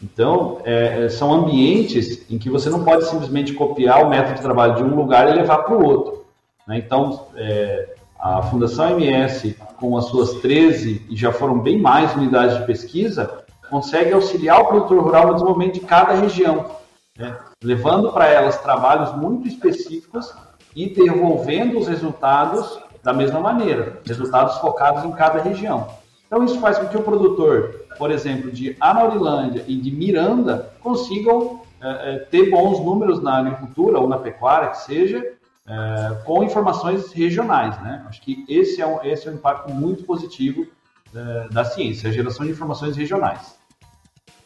[SPEAKER 6] Então, é, é são ambientes em que você não pode simplesmente copiar o método de trabalho de um lugar e levar para o outro. Né? Então, é, a Fundação MS, com as suas 13 e já foram bem mais unidades de pesquisa, consegue auxiliar o produtor rural no desenvolvimento de cada região, né? levando para elas trabalhos muito específicos e devolvendo os resultados da mesma maneira, resultados focados em cada região. Então isso faz com que o produtor, por exemplo, de Anaurilândia e de Miranda consigam é, é, ter bons números na agricultura ou na pecuária, que seja, é, com informações regionais. Né? Acho que esse é um, esse é um impacto muito positivo é, da ciência, a geração de informações regionais.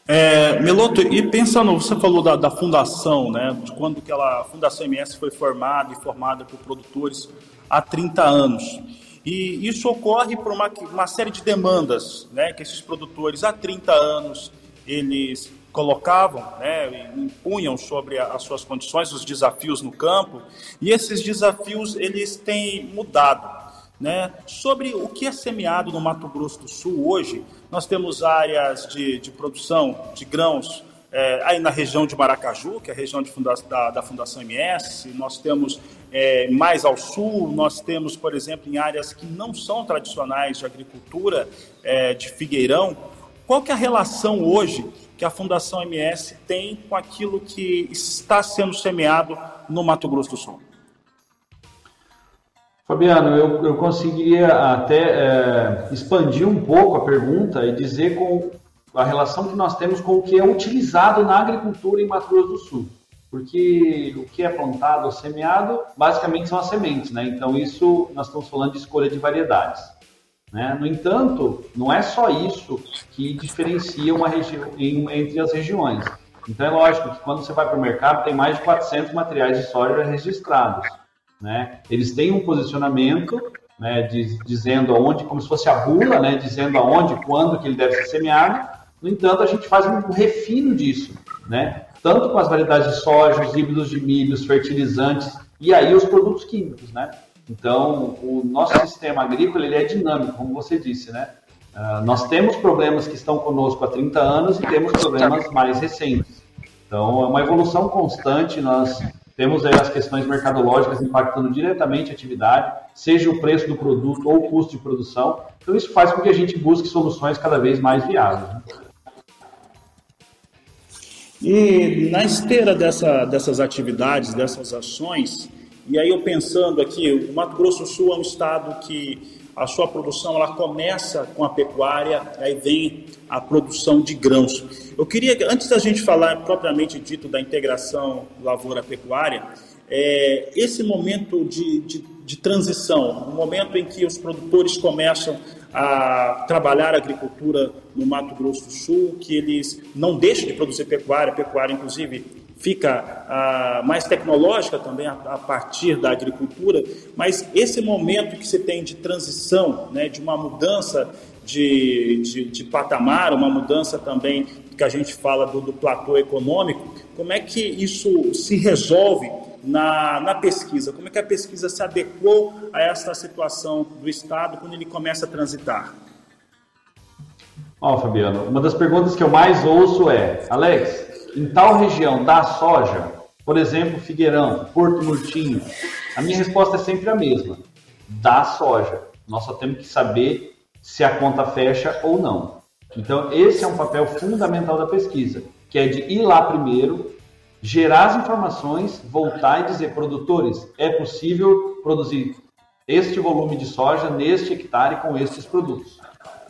[SPEAKER 2] É, Meloto, e pensando, você falou da, da, fundação, né, de quando que ela, a Fundação MS foi formada e formada por produtores há 30 anos. E isso ocorre por uma, uma série de demandas né, que esses produtores há 30 anos eles colocavam, né, impunham sobre as suas condições, os desafios no campo, e esses desafios eles têm mudado. Né? Sobre o que é semeado no Mato Grosso do Sul hoje, nós temos áreas de, de produção de grãos é, aí na região de Maracaju, que é a região funda da, da, Fundação MS, nós temos é, mais ao sul, nós temos, por exemplo, em áreas que não são tradicionais de agricultura, é, de Figueirão. Qual que é a relação hoje que a Fundação MS tem com aquilo que está sendo semeado no Mato Grosso do Sul?
[SPEAKER 6] Fabiano, eu, eu conseguiria até é, expandir um pouco a pergunta e dizer com a relação que nós temos com o que é utilizado na agricultura em Mato Grosso do Sul. Porque o que é plantado ou semeado, basicamente são as sementes, né? Então, isso nós estamos falando de escolha de variedades. Né? No entanto, não é só isso que diferencia uma região entre as regiões. Então é lógico que quando você vai para o mercado tem mais de 400 materiais de soja registrados. Né? Eles têm um posicionamento né, de, dizendo aonde, como se fosse a bula, né, dizendo aonde, quando que ele deve ser semeado. No entanto, a gente faz um refino disso, né? tanto com as variedades de soja, os híbridos de milho, os fertilizantes e aí os produtos químicos, né? Então, o nosso sistema agrícola ele é dinâmico, como você disse, né? Uh, nós temos problemas que estão conosco há 30 anos e temos problemas mais recentes. Então, é uma evolução constante. Nós temos as questões mercadológicas impactando diretamente a atividade, seja o preço do produto ou o custo de produção. Então, isso faz com que a gente busque soluções cada vez mais viáveis. Né?
[SPEAKER 2] E na esteira dessa, dessas atividades, dessas ações, e aí eu pensando aqui, o Mato Grosso do Sul é um estado que a sua produção ela começa com a pecuária, aí vem a produção de grãos. Eu queria, antes da gente falar propriamente dito da integração lavoura-pecuária, é, esse momento de, de, de transição, o momento em que os produtores começam a trabalhar a agricultura no Mato Grosso do Sul, que eles não deixam de produzir pecuária, pecuária inclusive fica ah, mais tecnológica também a, a, partir da agricultura, mas esse momento que você tem de transição, né, de uma mudança de, de, de, patamar, uma mudança também que a gente fala do, do platô econômico, como é que isso se resolve na, na pesquisa? Como é que a pesquisa se adequou a essa situação do Estado quando ele começa a transitar?
[SPEAKER 6] Ó, oh, Fabiano, uma das perguntas que eu mais ouço é, Alex, em tal região dá soja, por exemplo, Figueirão, Porto Murtinho, a minha resposta é sempre a mesma: dá soja. Nós só temos que saber se a conta fecha ou não. Então, esse é um papel fundamental da pesquisa, que é de ir lá primeiro, gerar as informações, voltar e dizer, produtores, é possível produzir este volume de soja neste hectare com estes produtos.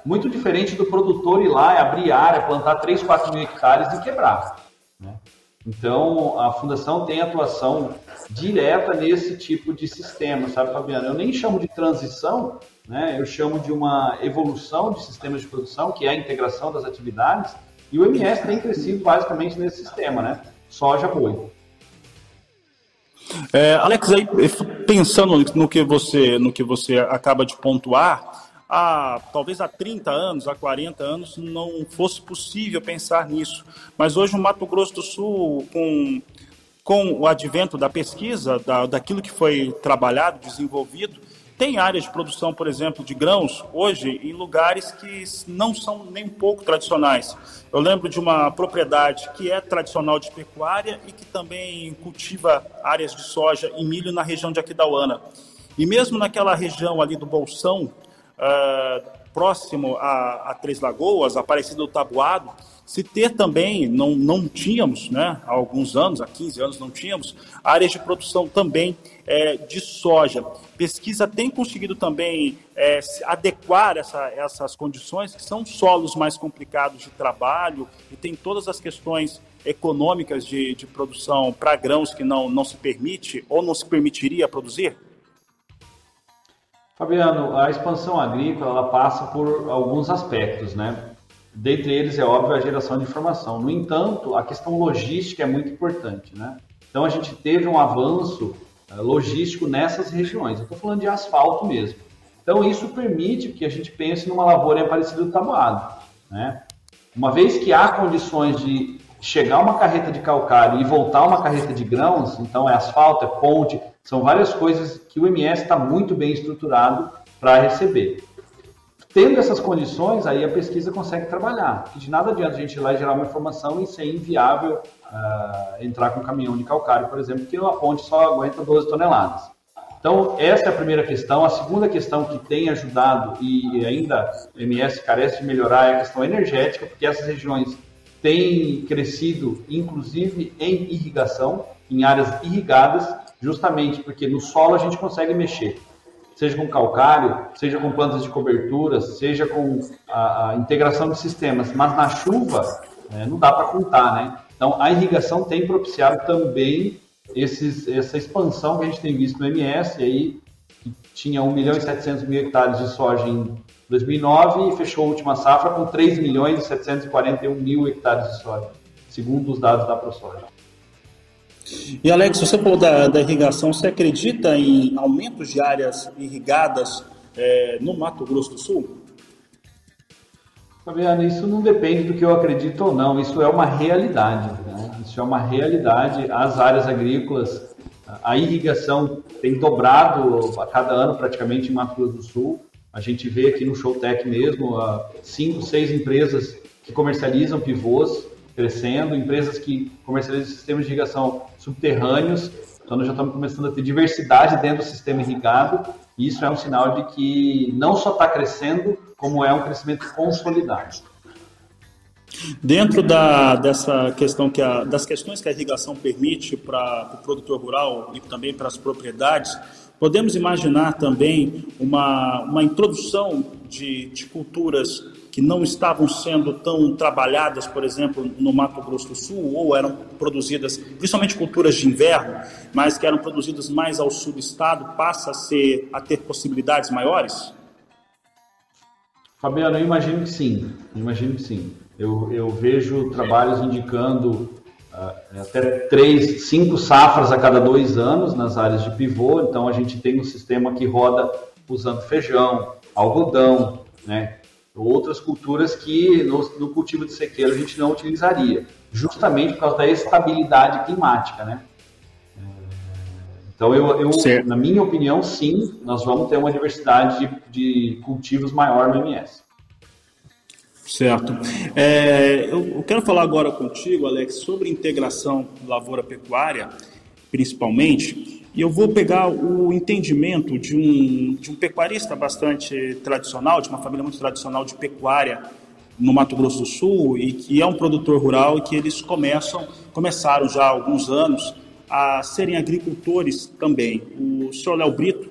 [SPEAKER 6] Muito diferente do produtor ir lá, abrir área, plantar 3, 4 mil hectares e quebrar. Então, a fundação tem atuação direta nesse tipo de sistema, sabe, Fabiano? Eu nem chamo de transição, né? eu chamo de uma evolução de sistemas de produção, que é a integração das atividades, e o MS tem crescido basicamente nesse sistema, né? Soja, boi.
[SPEAKER 2] É, Alex, aí, pensando no que você, no que você acaba de pontuar, há talvez há 30 anos, há 40 anos, não fosse possível pensar nisso. Mas hoje o Mato Grosso do Sul, com, com o advento da pesquisa, da, daquilo que foi trabalhado, desenvolvido, tem áreas de produção, por exemplo, de grãos, hoje, em lugares que não são nem um pouco tradicionais. Eu lembro de uma propriedade que é tradicional de pecuária e que também cultiva áreas de soja e milho na região de Aquidauana. E mesmo naquela região ali do Bolsão, uh, próximo a, a, Três Lagoas, Aparecida do Tabuado, se ter também, não, não tínhamos, né, há alguns anos, há 15 anos não tínhamos, áreas de produção também é, de soja. Pesquisa tem conseguido também é, adequar essa, essas condições, que são solos mais complicados de trabalho e tem todas as questões econômicas de, de produção para grãos que não, não se permite ou não se permitiria produzir?
[SPEAKER 6] Fabiano, a expansão agrícola ela passa por alguns aspectos, né? Dentre eles, é óbvio, a geração de informação. No entanto, a questão logística é muito importante, né? Então, a gente teve um avanço eh, logístico nessas regiões. Eu estou falando de asfalto mesmo. Então, isso permite que a gente pense numa lavoura em Aparecido do Taboado, né? Uma vez que há condições de chegar uma carreta de calcário e voltar uma carreta de grãos, então é asfalto, é ponte, são várias coisas que o MS está muito bem estruturado para receber. Tendo essas condições, aí a pesquisa consegue trabalhar. de nada adianta a gente ir lá e gerar uma informação e ser inviável uh, entrar com um caminhão de calcário, por exemplo, que uma ponte só aguenta 12 toneladas. Então, essa é a primeira questão. A segunda questão que tem ajudado e ainda o MS carece de melhorar é a questão energética, porque essas regiões têm crescido, inclusive em irrigação, em áreas irrigadas, justamente porque no solo a gente consegue mexer, seja com calcário, seja com plantas de cobertura, seja com a, a integração de sistemas, mas na chuva né, não dá para contar, né? Então a irrigação tem propiciado também esses, essa expansão que a gente tem visto no MS, aí que tinha 1 milhão e 700 mil hectares de soja em 2009 e fechou a última safra com 3 milhões e 741 mil hectares de soja, segundo os dados da ProSoja.
[SPEAKER 2] E Alex, você falou da, da irrigação, você acredita em aumentos de áreas irrigadas é, no Mato Grosso do Sul?
[SPEAKER 6] Fabiano, isso não depende do que eu acredito ou não, isso é uma realidade. Né? Isso é uma realidade. As áreas agrícolas, a irrigação tem dobrado a cada ano praticamente em Mato Grosso do Sul. A gente vê aqui no Showtech mesmo, cinco, seis empresas que comercializam pivôs crescendo, empresas que comercializam sistemas de irrigação subterrâneos, então nós já estamos começando a ter diversidade dentro do sistema irrigado, e isso é um sinal de que não só está crescendo, como é um crescimento consolidado.
[SPEAKER 2] Dentro da, dessa questão que a, das questões que a irrigação permite para o pro produtor rural e também para as propriedades, podemos imaginar também uma, uma introdução de, de culturas que não estavam sendo tão trabalhadas, por exemplo, no Mato Grosso do Sul, ou eram produzidas, principalmente culturas de inverno, mas que eram produzidas mais ao sul do estado, passa a, ser, a ter possibilidades maiores?
[SPEAKER 6] Fabiano, eu imagino que sim, eu imagino que sim. Eu, eu vejo trabalhos indicando uh, até três, cinco safras a cada dois anos nas áreas de pivô, então a gente tem um sistema que roda usando feijão, algodão, né, outras culturas que no, no, cultivo de sequeiro a gente não utilizaria, justamente por causa da estabilidade climática, né? É, então, eu, eu na minha opinião, sim, nós vamos ter uma diversidade de, de cultivos maior no MS.
[SPEAKER 2] Certo. É, eu, eu, quero falar agora contigo, Alex, sobre integração lavoura-pecuária, principalmente, e eu vou pegar o entendimento de um, de um pecuarista bastante tradicional, de uma família muito tradicional de pecuária no Mato Grosso do Sul, e que é um produtor rural e que eles começam, começaram já há alguns anos a serem agricultores também. O senhor Léo Brito,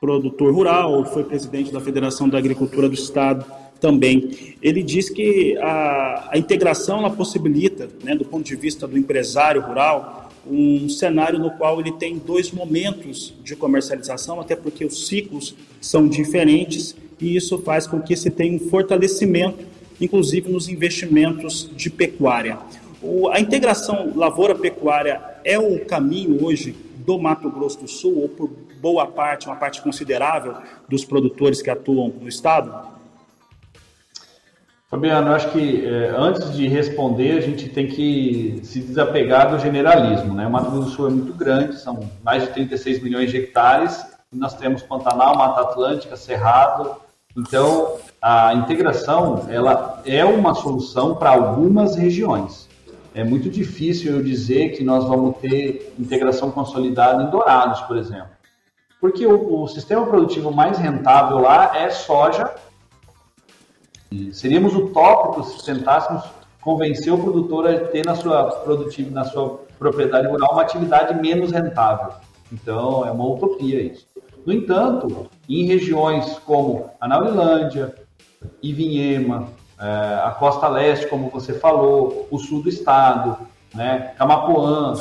[SPEAKER 2] produtor rural, foi presidente da Federação da Agricultura do Estado também. Ele diz que a, a integração ela possibilita, né, do ponto de vista do empresário rural, um cenário no qual ele tem dois momentos de comercialização, até porque os ciclos são diferentes e isso faz com que se tenha um fortalecimento, inclusive nos investimentos de pecuária. O, a integração lavoura-pecuária é o caminho hoje do Mato Grosso do Sul, ou por boa parte, uma parte considerável dos produtores que atuam no estado?
[SPEAKER 6] Fabiano, acho que é, antes de responder, a gente tem que se desapegar do generalismo. Né? O Mato Grosso do Sul é muito grande, são mais de 36 milhões de hectares, nós temos Pantanal, Mata Atlântica, Cerrado. Então, a integração ela é uma solução para algumas regiões. É muito difícil eu dizer que nós vamos ter integração consolidada em Dourados, por exemplo. Porque o, o sistema produtivo mais rentável lá é soja Seríamos utópicos se tentássemos convencer o produtor a ter na sua produtividade, na sua propriedade rural uma atividade menos rentável. Então, é uma utopia isso. No entanto, em regiões como a Naurilândia, Ivinhema, é, a costa leste, como você falou, o sul do estado, né, Camapuã,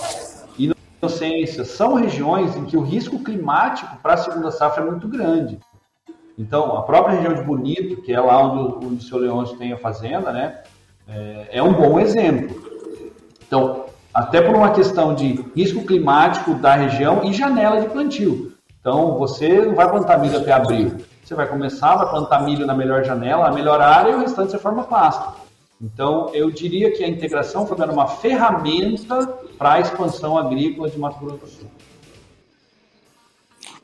[SPEAKER 6] Inocência, são regiões em que o risco climático para a segunda safra é muito grande. Então, a própria região de Bonito, que é lá onde, onde o seu Leôncio tem a fazenda, né, é, é um bom exemplo. Então, até por uma questão de risco climático da região e janela de plantio. Então, você não vai plantar milho até abril. Você vai começar, vai plantar milho na melhor janela, na melhor área, e o restante você forma pasto. Então, eu diria que a integração foi uma ferramenta para a expansão agrícola de Mato Grosso do Sul.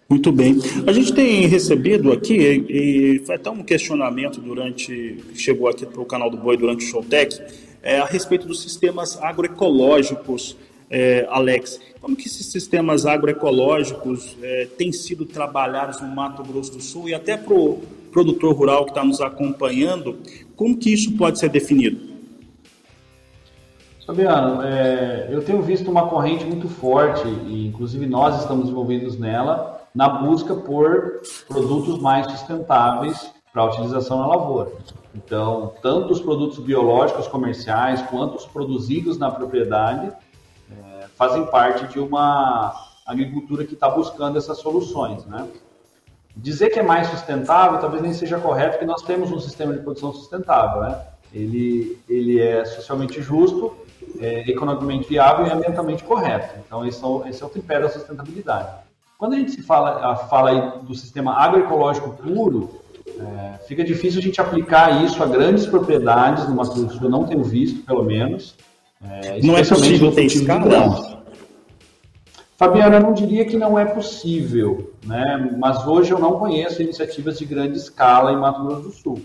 [SPEAKER 2] Muito bem. A gente tem recebido aqui, e foi até um questionamento durante, chegou aqui para o canal do Boi durante o Showtech, é, a respeito dos sistemas agroecológicos, é, Alex. Como que esses sistemas agroecológicos é, têm sido trabalhados no Mato Grosso do Sul e até para o produtor rural que está nos acompanhando, como que isso pode ser definido?
[SPEAKER 6] Fabiano, é, eu tenho visto uma corrente muito forte, e inclusive nós estamos envolvidos nela, na busca por produtos mais sustentáveis para utilização na lavoura. Então, tanto os produtos biológicos comerciais quanto os produzidos na propriedade é, fazem parte de uma agricultura que está buscando essas soluções, né? Dizer que é mais sustentável talvez nem seja correto, porque nós temos um sistema de produção sustentável, né? Ele, ele é socialmente justo, é economicamente viável e ambientalmente correto. Então, esse é, esse é o tripé da sustentabilidade. Quando a gente fala, fala do sistema agroecológico puro, é, fica difícil a gente aplicar isso a grandes propriedades no Mato Grosso do Sul, eu não tenho visto, pelo menos.
[SPEAKER 2] É, não é possível ter escala?
[SPEAKER 6] Fabiana, eu não diria que não é possível, né? mas hoje eu não conheço iniciativas de grande escala em Mato Grosso do Sul.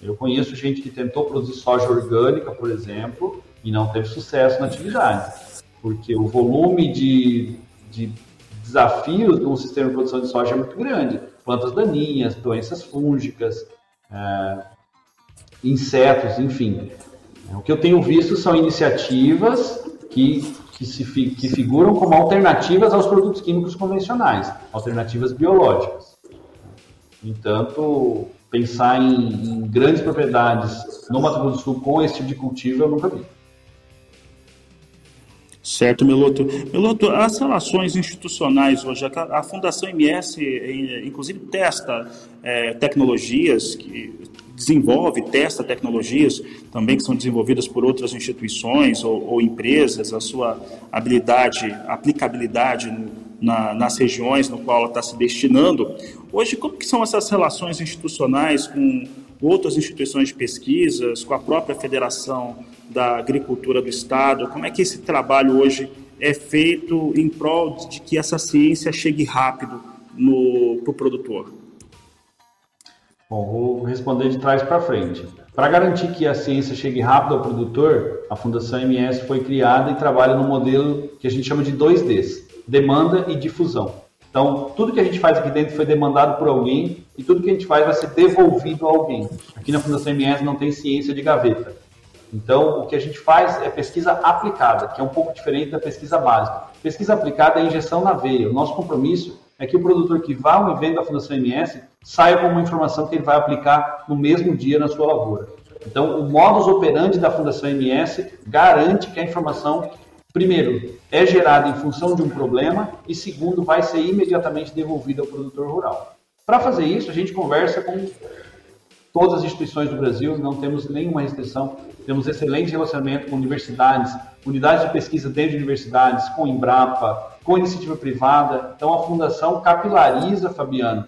[SPEAKER 6] Eu conheço gente que tentou produzir soja orgânica, por exemplo, e não teve sucesso na atividade, porque o volume de, de desafios de um sistema de produção de soja é muito grande. Plantas daninhas, doenças fúngicas, é, insetos, enfim. O que eu tenho visto são iniciativas que, que, se, que figuram como alternativas aos produtos químicos convencionais, alternativas biológicas. Entanto, pensar em, em grandes propriedades no Mato Grosso do Sul com esse tipo de cultivo eu nunca vi.
[SPEAKER 2] Certo, Meloto. Meloto, as relações institucionais hoje, a Fundação MS, eh, inclusive, testa é, tecnologias, que desenvolve, testa tecnologias também que são desenvolvidas por outras instituições ou, ou empresas, a sua habilidade, aplicabilidade no, na, nas regiões no qual ela está se destinando. Hoje, como que são essas relações institucionais com outras instituições de pesquisas, com a própria Federação da Agricultura do Estado? Como é que esse trabalho hoje é feito em prol de que essa ciência chegue rápido para o pro produtor?
[SPEAKER 6] Bom, vou responder de trás para frente. Para garantir que a ciência chegue rápido ao produtor, a Fundação MS foi criada e trabalha no modelo que a gente chama de 2Ds: demanda e difusão. Então, tudo que a gente faz aqui dentro foi demandado por alguém e tudo que a gente faz vai ser devolvido a alguém. Aqui na Fundação MS não tem ciência de gaveta. Então, o que a gente faz é pesquisa aplicada, que é um pouco diferente da pesquisa básica. Pesquisa aplicada é injeção na veia. O nosso compromisso é que o produtor que vá ao evento da Fundação MS saia com uma informação que ele vai aplicar no mesmo dia na sua lavoura. Então, o modus operandi da Fundação MS garante que a informação primeiro, é gerada em função de um problema e segundo, vai ser imediatamente devolvida ao produtor rural. Para fazer isso, a gente conversa com todas as instituições do Brasil, não temos nenhuma restrição, temos excelente relacionamento com universidades, unidades de pesquisa dentro de universidades, com Embrapa, com iniciativa privada. Então a fundação capilariza, Fabiano,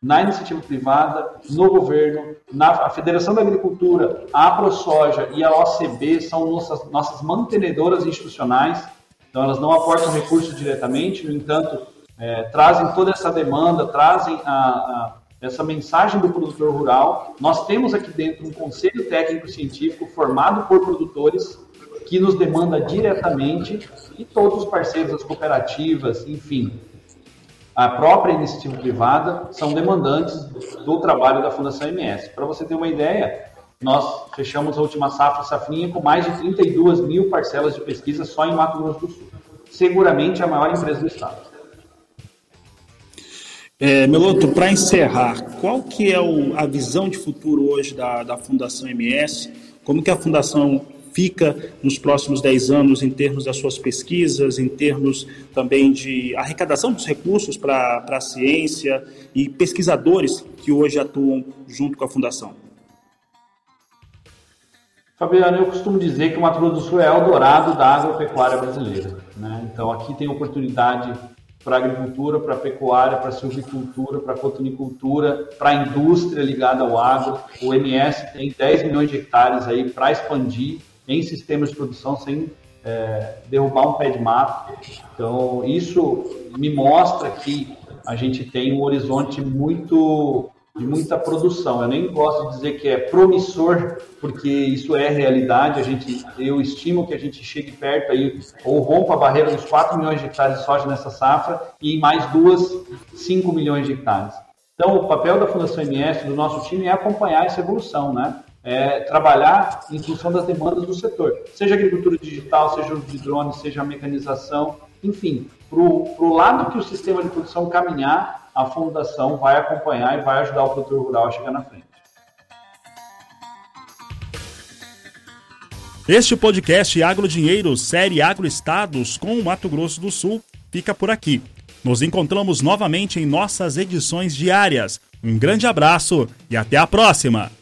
[SPEAKER 6] na iniciativa privada, no governo, na Federação da Agricultura, a ProSoja e a OCB são nossas, nossas mantenedoras institucionais, então elas não aportam recursos diretamente, no entanto, é, trazem toda essa demanda, trazem a, a, essa mensagem do produtor rural. Nós temos aqui dentro um conselho técnico científico formado por produtores que nos demanda diretamente e todos os parceiros, as cooperativas, enfim, a própria iniciativa privada são demandantes do trabalho da Fundação MS. Para você ter uma ideia, nós fechamos a última safra safrinha com mais de 32 mil parcelas de pesquisa só em Mato Grosso do Sul. Seguramente a maior empresa do estado.
[SPEAKER 2] É, Meloto, para encerrar, qual que é o, a visão de futuro hoje da, da Fundação MS? Como que a Fundação fica nos próximos 10 anos em termos das suas pesquisas, em termos também de arrecadação dos recursos para a ciência e pesquisadores que hoje atuam junto com a Fundação?
[SPEAKER 6] Fabiano, eu costumo dizer que o Mato Grosso do Sul é o dourado da agropecuária brasileira. Né? Então, aqui tem oportunidade para agricultura, para pecuária, para silvicultura, para cotonicultura, para indústria ligada ao agro. O MS tem 10 milhões de hectares aí para expandir em sistemas de produção sem é, derrubar um pé de mato. Então, isso me mostra que a gente tem um horizonte muito de muita produção. Eu nem gosto de dizer que é promissor, porque isso é realidade. A gente, eu estimo que a gente chegue perto aí ou rompa a barreira dos 4 milhões de hectares de soja nessa safra e em mais duas, 5 milhões de hectares. Então, o papel da Fundação MS, do nosso time, é acompanhar essa evolução, né? É, trabalhar em função das demandas do setor, seja agricultura digital, seja o de drone, seja a mecanização, enfim, para o lado que o sistema de produção caminhar, a fundação vai acompanhar e vai ajudar o produtor rural a chegar na frente.
[SPEAKER 5] Este podcast Agro Dinheiro, série Agroestados com o Mato Grosso do Sul, fica por aqui. Nos encontramos novamente em nossas edições diárias. Um grande abraço e até a próxima!